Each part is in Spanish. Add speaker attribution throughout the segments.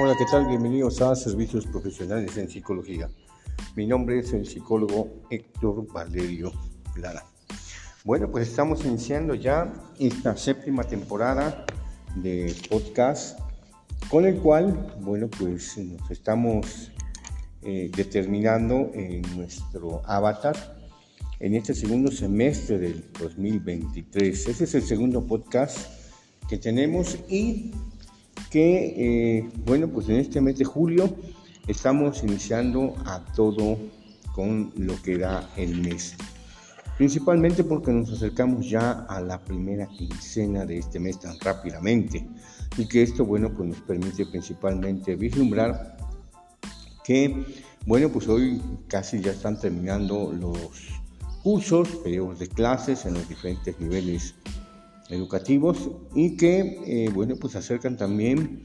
Speaker 1: Hola, ¿qué tal? Bienvenidos a Servicios Profesionales en Psicología. Mi nombre es el psicólogo Héctor Valerio Lara. Bueno, pues estamos iniciando ya esta séptima temporada de podcast con el cual, bueno, pues nos estamos eh, determinando en nuestro avatar en este segundo semestre del 2023. Ese es el segundo podcast que tenemos y que, eh, bueno, pues en este mes de julio estamos iniciando a todo con lo que da el mes. Principalmente porque nos acercamos ya a la primera quincena de este mes tan rápidamente y que esto, bueno, pues nos permite principalmente vislumbrar que, bueno, pues hoy casi ya están terminando los cursos, periodos de clases en los diferentes niveles educativos y que, eh, bueno, pues acercan también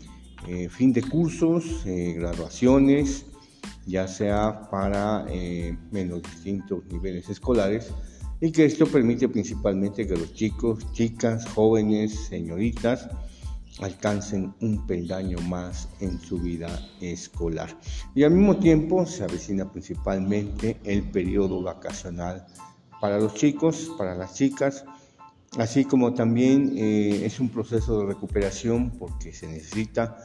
Speaker 1: eh, fin de cursos, eh, graduaciones, ya sea para en los distintos niveles escolares y que esto permite principalmente que los chicos, chicas, jóvenes, señoritas alcancen un peldaño más en su vida escolar. Y al mismo tiempo se avecina principalmente el periodo vacacional para los chicos, para las chicas, así como también eh, es un proceso de recuperación porque se necesita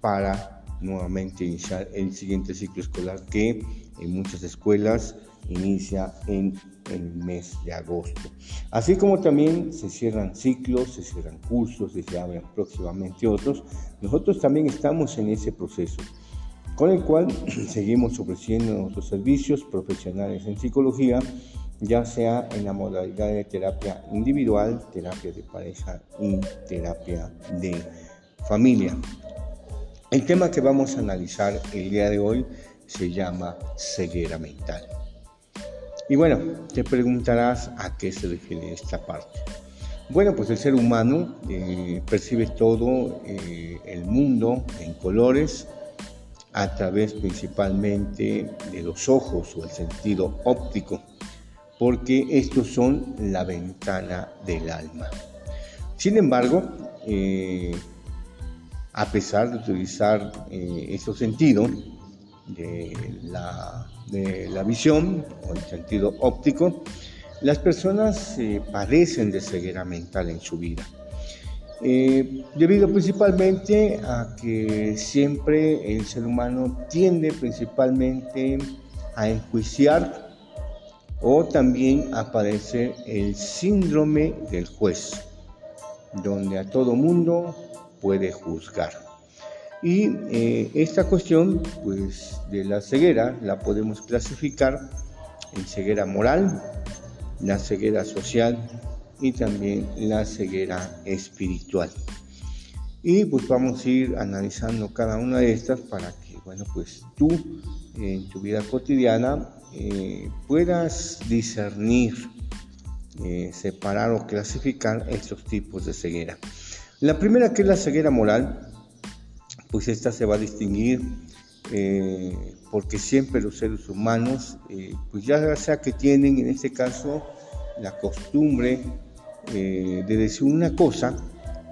Speaker 1: para nuevamente iniciar el siguiente ciclo escolar que en muchas escuelas inicia en el mes de agosto. Así como también se cierran ciclos, se cierran cursos y se abren próximamente otros, nosotros también estamos en ese proceso, con el cual seguimos ofreciendo nuestros servicios profesionales en psicología ya sea en la modalidad de terapia individual, terapia de pareja y terapia de familia. El tema que vamos a analizar el día de hoy se llama ceguera mental. Y bueno, te preguntarás a qué se refiere esta parte. Bueno, pues el ser humano eh, percibe todo eh, el mundo en colores a través principalmente de los ojos o el sentido óptico porque estos son la ventana del alma. Sin embargo, eh, a pesar de utilizar eh, estos sentidos de la, visión o el sentido óptico, las personas eh, padecen de ceguera mental en su vida. debido principalmente a que siempre el ser humano tiende principalmente a enjuiciar o también aparece el síndrome del juez, donde a todo mundo puede juzgar. Y eh, esta cuestión pues, de la ceguera la podemos clasificar en ceguera moral, la ceguera social y también la ceguera espiritual. Y pues vamos a ir analizando cada una de estas para bueno, pues tú en tu vida cotidiana eh, puedas discernir, eh, separar o clasificar estos tipos de ceguera. La primera que es la ceguera moral, pues esta se va a distinguir eh, porque siempre los seres humanos, pues ya sea que tienen en este caso la costumbre de decir una cosa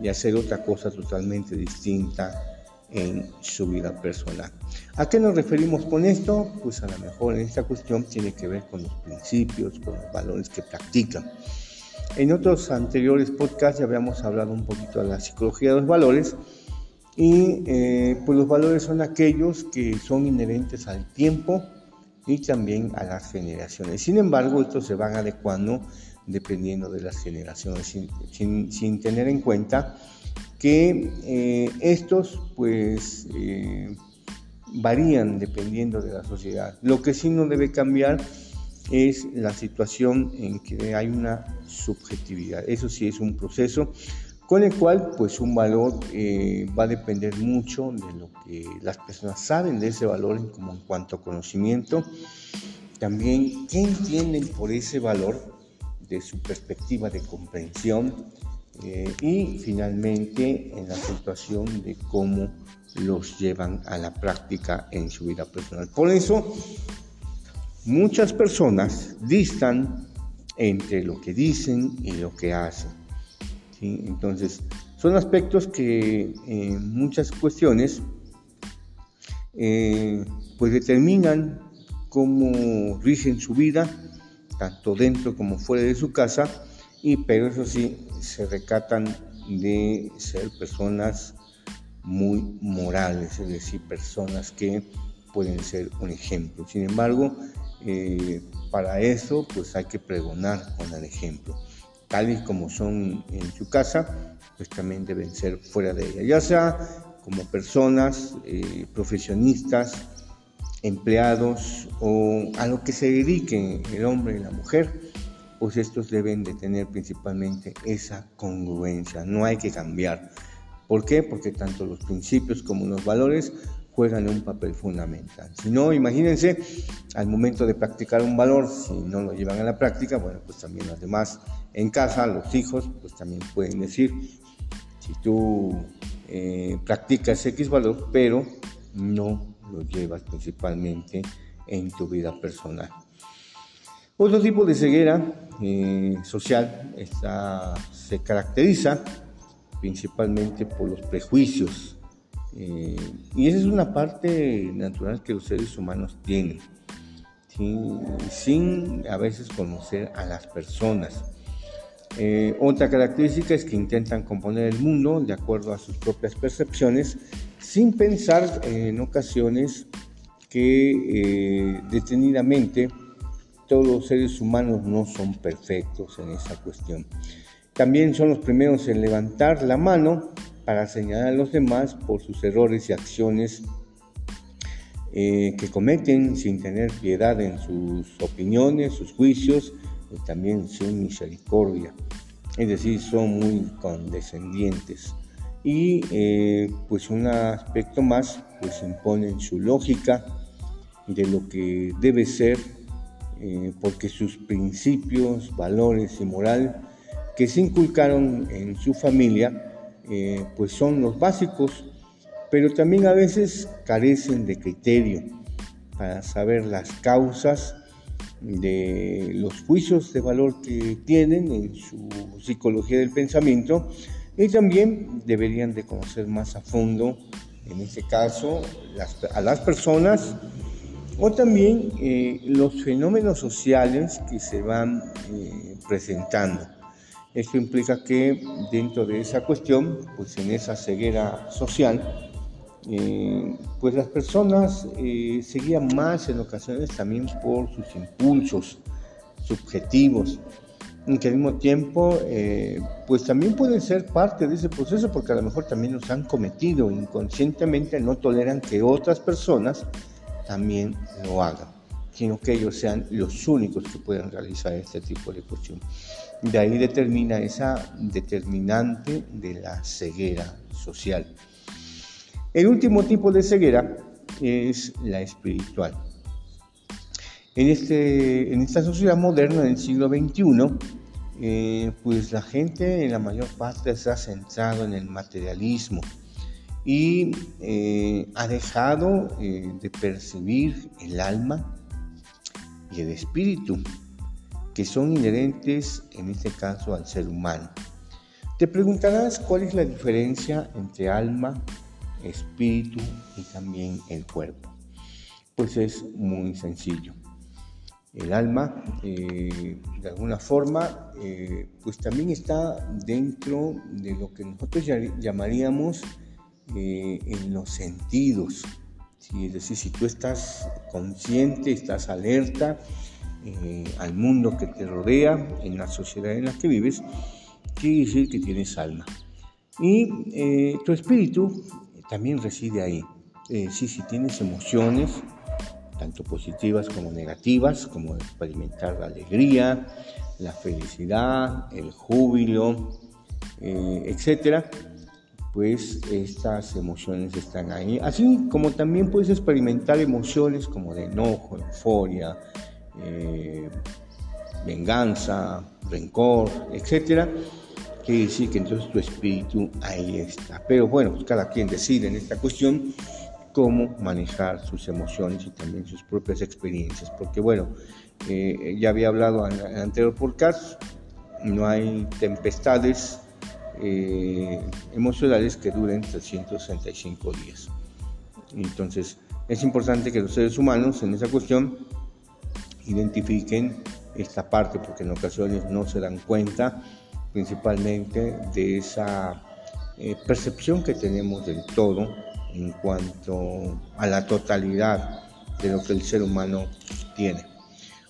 Speaker 1: y hacer otra cosa totalmente distinta en su vida personal. ¿A qué nos referimos con esto? Pues a lo mejor en esta cuestión tiene que ver con los principios, con los valores que practican. En otros anteriores podcasts ya habíamos hablado un poquito de la psicología de los valores y eh, pues los valores son aquellos que son inherentes al tiempo y también a las generaciones. Sin embargo, estos se van adecuando dependiendo de las generaciones, sin, sin tener en cuenta que eh, estos pues eh, varían dependiendo de la sociedad. Lo que sí no debe cambiar es la situación en que hay una subjetividad. Eso sí es un proceso con el cual pues un valor eh, va a depender mucho de lo que las personas saben de ese valor como en cuanto a conocimiento. También qué entienden por ese valor de su perspectiva de comprensión eh, y finalmente en la situación de cómo los llevan a la práctica en su vida personal. Por eso, muchas personas distan entre lo que dicen y lo que hacen. Entonces, son aspectos que en muchas cuestiones eh, pues determinan cómo rigen su vida, tanto dentro como fuera de su casa, y pero eso sí, se recatan de ser personas muy morales, es decir, personas que pueden ser un ejemplo. Sin embargo, eh, para eso pues hay que pregonar con el ejemplo. Tal y como son en su casa, pues también deben ser fuera de ella, ya sea como personas, eh, profesionistas, empleados o a lo que se dediquen el hombre y la mujer, pues estos deben de tener principalmente esa congruencia, no hay que cambiar. ¿Por qué? Porque tanto los principios como los valores juegan un papel fundamental. Si no, imagínense, al momento de practicar un valor, si no lo llevan a la práctica, bueno, pues también los demás en casa, los hijos, pues también pueden decir, si tú eh, practicas X valor, pero no lo llevas principalmente en tu vida personal. Otro tipo de ceguera eh, social está, se caracteriza principalmente por los prejuicios eh, y esa es una parte natural que los seres humanos tienen, sin a veces conocer a las personas. Eh, otra característica es que intentan componer el mundo de acuerdo a sus propias percepciones, sin pensar en ocasiones que detenidamente todos los seres humanos no son perfectos en esa cuestión. También son los primeros en levantar la mano para señalar a los demás por sus errores y acciones eh, que cometen sin tener piedad en sus opiniones, sus juicios y también sin misericordia. Es decir, son muy condescendientes. Y eh, pues un aspecto más, pues imponen su lógica de lo que debe ser, eh, porque sus principios, valores y moral que se inculcaron en su familia, eh, pues son los básicos, pero también a veces carecen de criterio para saber las causas de los juicios de valor que tienen en su psicología del pensamiento y también deberían de conocer más a fondo, en este caso, a las personas o también eh, los fenómenos sociales que se van eh, presentando. Esto implica que dentro de esa cuestión, pues en esa ceguera social, eh, pues las personas seguían más en ocasiones también por sus impulsos subjetivos, que al mismo tiempo pues también pueden ser parte de ese proceso porque a lo mejor también los han cometido inconscientemente, no toleran que otras personas también lo hagan, sino que ellos sean los únicos que puedan realizar este tipo de cuestión. De ahí determina esa determinante de la ceguera social. El último tipo de ceguera es la espiritual. En, este, en esta sociedad moderna del siglo XXI, eh, pues la gente en la mayor parte se ha centrado en el materialismo y eh, ha dejado eh, de percibir el alma y el espíritu que son inherentes en este caso al ser humano. Te preguntarás cuál es la diferencia entre alma, espíritu y también el cuerpo. Pues es muy sencillo. El alma, eh, de alguna forma, pues también está dentro de lo que nosotros llamaríamos eh, en los sentidos. Es decir, si tú estás consciente, estás alerta, eh, al mundo que te rodea, en la sociedad en la que vives, quiere decir que tienes alma. Y eh, tu espíritu también reside ahí. Eh, sí, si tienes emociones, tanto positivas como negativas, como experimentar la alegría, la felicidad, el júbilo, etcétera, pues estas emociones están ahí. Así como también puedes experimentar emociones como de enojo, euforia, eh, venganza, rencor, etcétera, quiere decir que entonces tu espíritu ahí está. Pero bueno, pues cada quien decide en esta cuestión cómo manejar sus emociones y también sus propias experiencias, porque bueno, eh, ya había hablado en el anterior podcast, no hay tempestades eh, emocionales que duren 365 días. Entonces, Es importante que los seres humanos en esa cuestión identifiquen esta parte porque en ocasiones no se dan cuenta principalmente de esa eh, percepción que tenemos del todo en cuanto a la totalidad de lo que el ser humano tiene.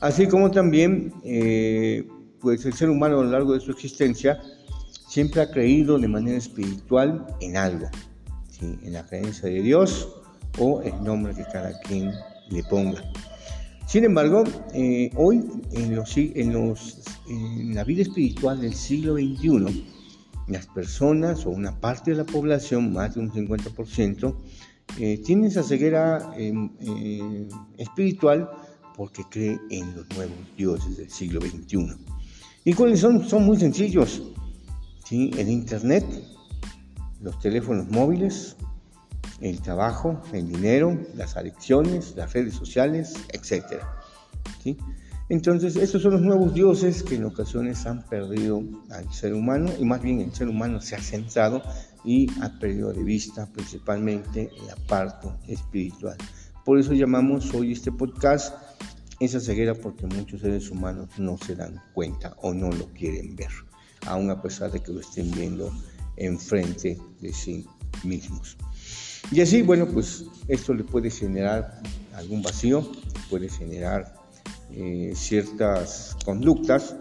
Speaker 1: Así como también, eh, pues el ser humano a lo largo de su existencia siempre ha creído de manera espiritual en algo, en la creencia de Dios o el nombre que cada quien le ponga. Sin embargo, eh, hoy en, los, en, los, en la vida espiritual del siglo XXI, las personas o una parte de la población, más de un 50%, eh, tiene esa ceguera em, eh, espiritual porque cree en los nuevos dioses del siglo XXI. ¿Y cuáles son? Son muy sencillos. ¿Sí? El Internet, los teléfonos móviles, el trabajo, el dinero, las adicciones, las redes sociales, etc. ¿sí? Entonces, estos son los nuevos dioses que en ocasiones han perdido al ser humano y más bien el ser humano se ha centrado y ha perdido de vista principalmente la parte espiritual. Por eso llamamos hoy este podcast esa ceguera porque muchos seres humanos no se dan cuenta o no lo quieren ver, aun a pesar de que lo estén viendo enfrente de sí mismos. Y así, bueno, pues esto le puede generar algún vacío, puede generar eh, ciertas conductas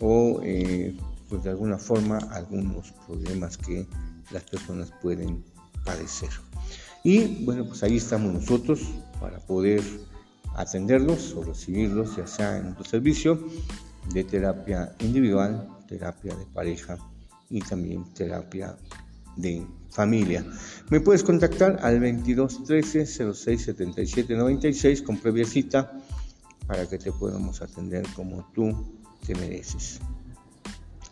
Speaker 1: o eh, pues de alguna forma algunos problemas que las personas pueden padecer. Y bueno, pues ahí estamos nosotros para poder atenderlos o recibirlos, ya sea en nuestro servicio de terapia individual, terapia de pareja y también terapia de familia. Me puedes contactar al 22 13 06 77 96 con previa cita para que te podamos atender como tú te mereces.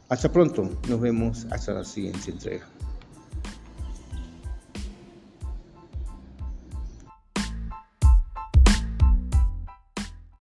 Speaker 1: Hasta pronto, nos vemos hasta la siguiente entrega.